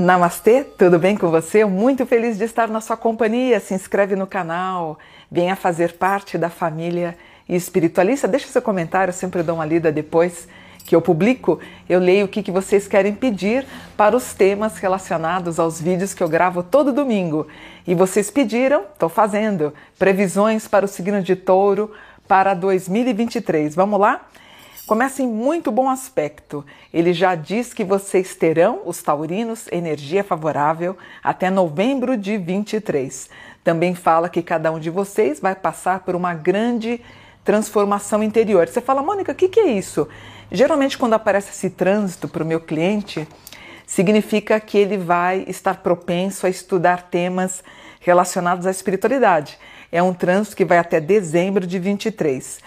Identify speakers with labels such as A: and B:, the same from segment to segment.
A: Namastê, tudo bem com você? Muito feliz de estar na sua companhia. Se inscreve no canal, venha fazer parte da família espiritualista. Deixa seu comentário, eu sempre dou uma lida depois que eu publico. Eu leio o que, que vocês querem pedir para os temas relacionados aos vídeos que eu gravo todo domingo. E vocês pediram, estou fazendo, previsões para o signo de touro para 2023. Vamos lá? Começa em muito bom aspecto. Ele já diz que vocês terão, os taurinos, energia favorável até novembro de 23. Também fala que cada um de vocês vai passar por uma grande transformação interior. Você fala, Mônica, o que, que é isso? Geralmente, quando aparece esse trânsito para o meu cliente, significa que ele vai estar propenso a estudar temas relacionados à espiritualidade. É um trânsito que vai até dezembro de 23.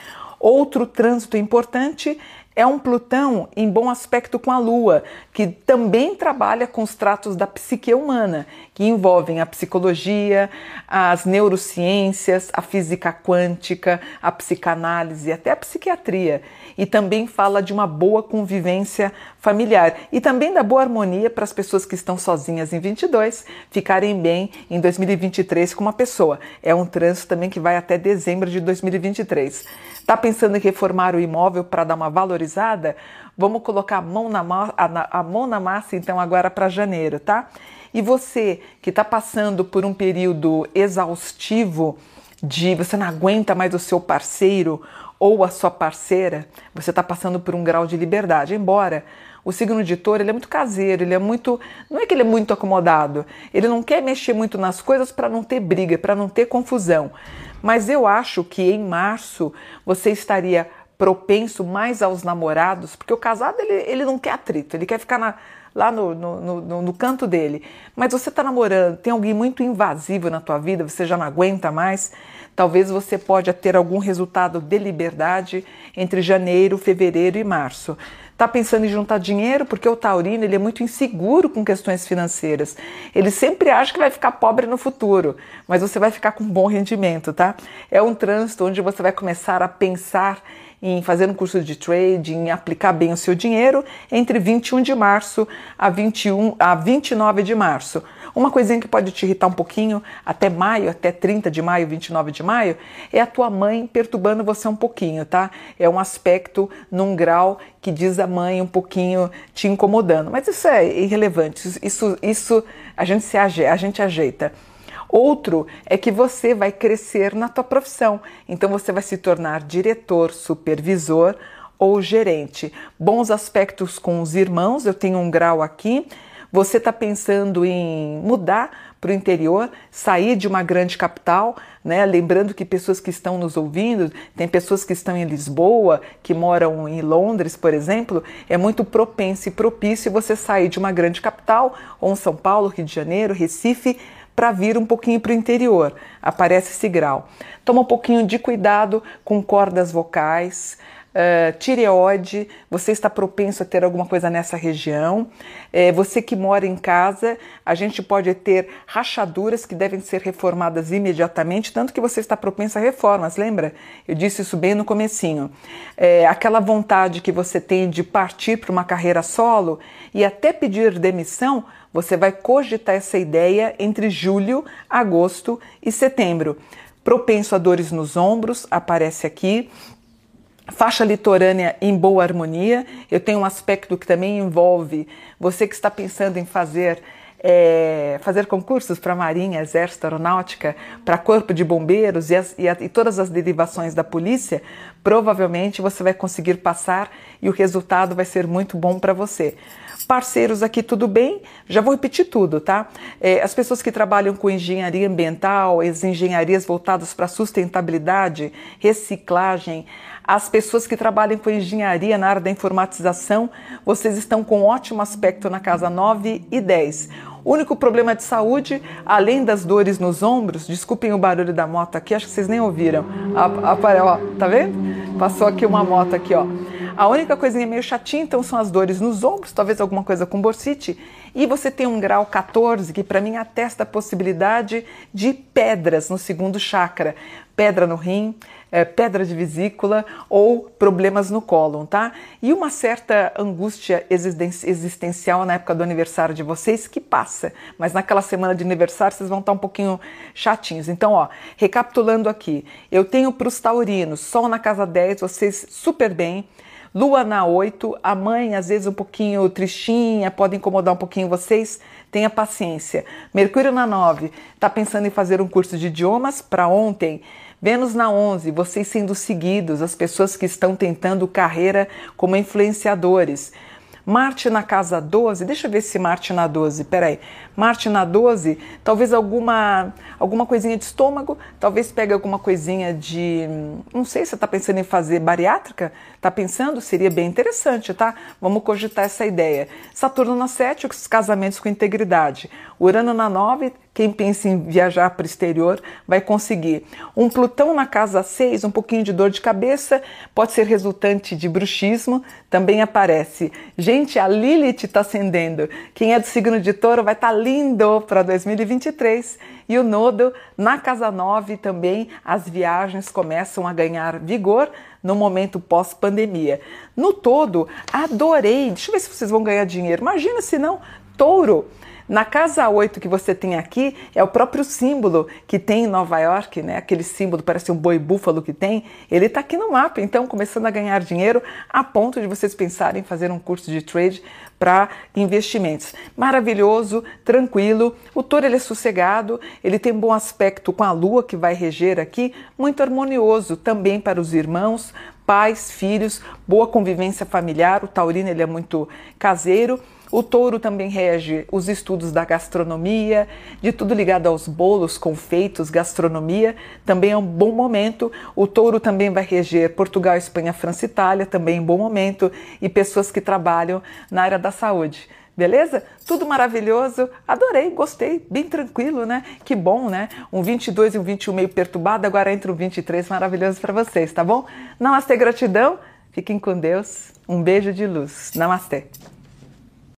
A: Outro trânsito importante é um Plutão em bom aspecto com a Lua, que também trabalha com os tratos da psique humana, que envolvem a psicologia, as neurociências, a física quântica, a psicanálise, até a psiquiatria. E também fala de uma boa convivência familiar e também da boa harmonia para as pessoas que estão sozinhas em 22 ficarem bem em 2023 com uma pessoa. É um trânsito também que vai até dezembro de 2023. Está pensando em reformar o imóvel para dar uma valorizada? Vamos colocar a mão na, a, a mão na massa então agora para janeiro, tá? E você que está passando por um período exaustivo de você não aguenta mais o seu parceiro ou a sua parceira, você está passando por um grau de liberdade. Embora o signo de touro ele é muito caseiro, ele é muito. Não é que ele é muito acomodado, ele não quer mexer muito nas coisas para não ter briga, para não ter confusão. Mas eu acho que em março você estaria propenso mais aos namorados, porque o casado ele, ele não quer atrito, ele quer ficar na, lá no, no, no, no, canto dele. Mas você está namorando, tem alguém muito invasivo na tua vida, você já não aguenta mais. Talvez você pode ter algum resultado de liberdade entre janeiro, fevereiro e março. Está pensando em juntar dinheiro porque o taurino ele é muito inseguro com questões financeiras. Ele sempre acha que vai ficar pobre no futuro, mas você vai ficar com bom rendimento, tá? É um trânsito onde você vai começar a pensar em fazer um curso de trading, em aplicar bem o seu dinheiro entre 21 de março a 21 a 29 de março. Uma coisinha que pode te irritar um pouquinho até maio, até 30 de maio, 29 de maio, é a tua mãe perturbando você um pouquinho, tá? É um aspecto num grau que diz a mãe um pouquinho te incomodando. Mas isso é irrelevante. Isso, isso a gente se ajeita, a gente ajeita. Outro é que você vai crescer na tua profissão. Então você vai se tornar diretor, supervisor ou gerente. Bons aspectos com os irmãos, eu tenho um grau aqui. Você está pensando em mudar para o interior, sair de uma grande capital, né? Lembrando que pessoas que estão nos ouvindo, tem pessoas que estão em Lisboa, que moram em Londres, por exemplo, é muito propenso e propício você sair de uma grande capital, ou São Paulo, Rio de Janeiro, Recife, para vir um pouquinho para o interior. Aparece esse grau. Toma um pouquinho de cuidado com cordas vocais, uh, tireoide, você está propenso a ter alguma coisa nessa região. É, você que mora em casa, a gente pode ter rachaduras que devem ser reformadas imediatamente, tanto que você está propenso a reformas, lembra? Eu disse isso bem no comecinho. É, aquela vontade que você tem de partir para uma carreira solo e até pedir demissão, você vai cogitar essa ideia entre julho, agosto e setembro. Propenso a dores nos ombros, aparece aqui. Faixa litorânea em boa harmonia. Eu tenho um aspecto que também envolve você que está pensando em fazer é, fazer concursos para Marinha, Exército, Aeronáutica, para Corpo de Bombeiros e, as, e, a, e, todas as derivações da polícia, provavelmente você vai conseguir passar e o resultado vai ser muito bom para você. Parceiros aqui, tudo bem? Já vou repetir tudo, tá? É, as pessoas que trabalham com engenharia ambiental, as engenharias voltadas para sustentabilidade, reciclagem, as pessoas que trabalham com engenharia na área da informatização, vocês estão com ótimo aspecto na casa 9 e 10. O único problema de saúde, além das dores nos ombros, desculpem o barulho da moto aqui, acho que vocês nem ouviram. A, a, ó, tá vendo? Passou aqui uma moto aqui, ó. A única coisinha meio chatinha, então, são as dores nos ombros, talvez alguma coisa com bursite. E você tem um grau 14, que para mim atesta a possibilidade de pedras no segundo chakra. Pedra no rim, é, pedra de vesícula ou problemas no cólon, tá? E uma certa angústia existencial na época do aniversário de vocês que passa, mas naquela semana de aniversário vocês vão estar um pouquinho chatinhos. Então, ó, recapitulando aqui, eu tenho para os taurinos, Sol na casa 10, vocês super bem. Lua na 8, a mãe às vezes um pouquinho tristinha, pode incomodar um pouquinho vocês, tenha paciência. Mercúrio na 9, está pensando em fazer um curso de idiomas para ontem. Vênus na 11, vocês sendo seguidos, as pessoas que estão tentando carreira como influenciadores. Marte na casa 12, deixa eu ver se Marte na 12, peraí. Marte na 12, talvez alguma, alguma coisinha de estômago, talvez pegue alguma coisinha de. Não sei, você está pensando em fazer bariátrica? Está pensando? Seria bem interessante, tá? Vamos cogitar essa ideia. Saturno na 7, os casamentos com integridade. Urano na 9, quem pensa em viajar para o exterior vai conseguir. Um Plutão na casa 6, um pouquinho de dor de cabeça, pode ser resultante de bruxismo, também aparece. Gente, a Lilith está ascendendo. Quem é do signo de touro vai estar tá lindo para 2023. E o nodo na casa 9 também, as viagens começam a ganhar vigor no momento pós-pandemia. No todo, adorei. Deixa eu ver se vocês vão ganhar dinheiro. Imagina se não, touro na casa 8 que você tem aqui é o próprio símbolo que tem em Nova York, né? Aquele símbolo parece um boi búfalo que tem, ele está aqui no mapa, então começando a ganhar dinheiro a ponto de vocês pensarem em fazer um curso de trade para investimentos. Maravilhoso, tranquilo. O touro ele é sossegado, ele tem bom aspecto com a lua que vai reger aqui, muito harmonioso também para os irmãos, pais, filhos, boa convivência familiar. O taurino ele é muito caseiro o touro também rege os estudos da gastronomia, de tudo ligado aos bolos, confeitos, gastronomia. Também é um bom momento. O touro também vai reger Portugal, Espanha, França, Itália, também um bom momento. E pessoas que trabalham na área da saúde. Beleza? Tudo maravilhoso. Adorei, gostei, bem tranquilo, né? Que bom, né? Um 22 e um 21 meio perturbado, agora entra um 23 maravilhoso para vocês, tá bom? Namastê, gratidão. Fiquem com Deus. Um beijo de luz. Namastê.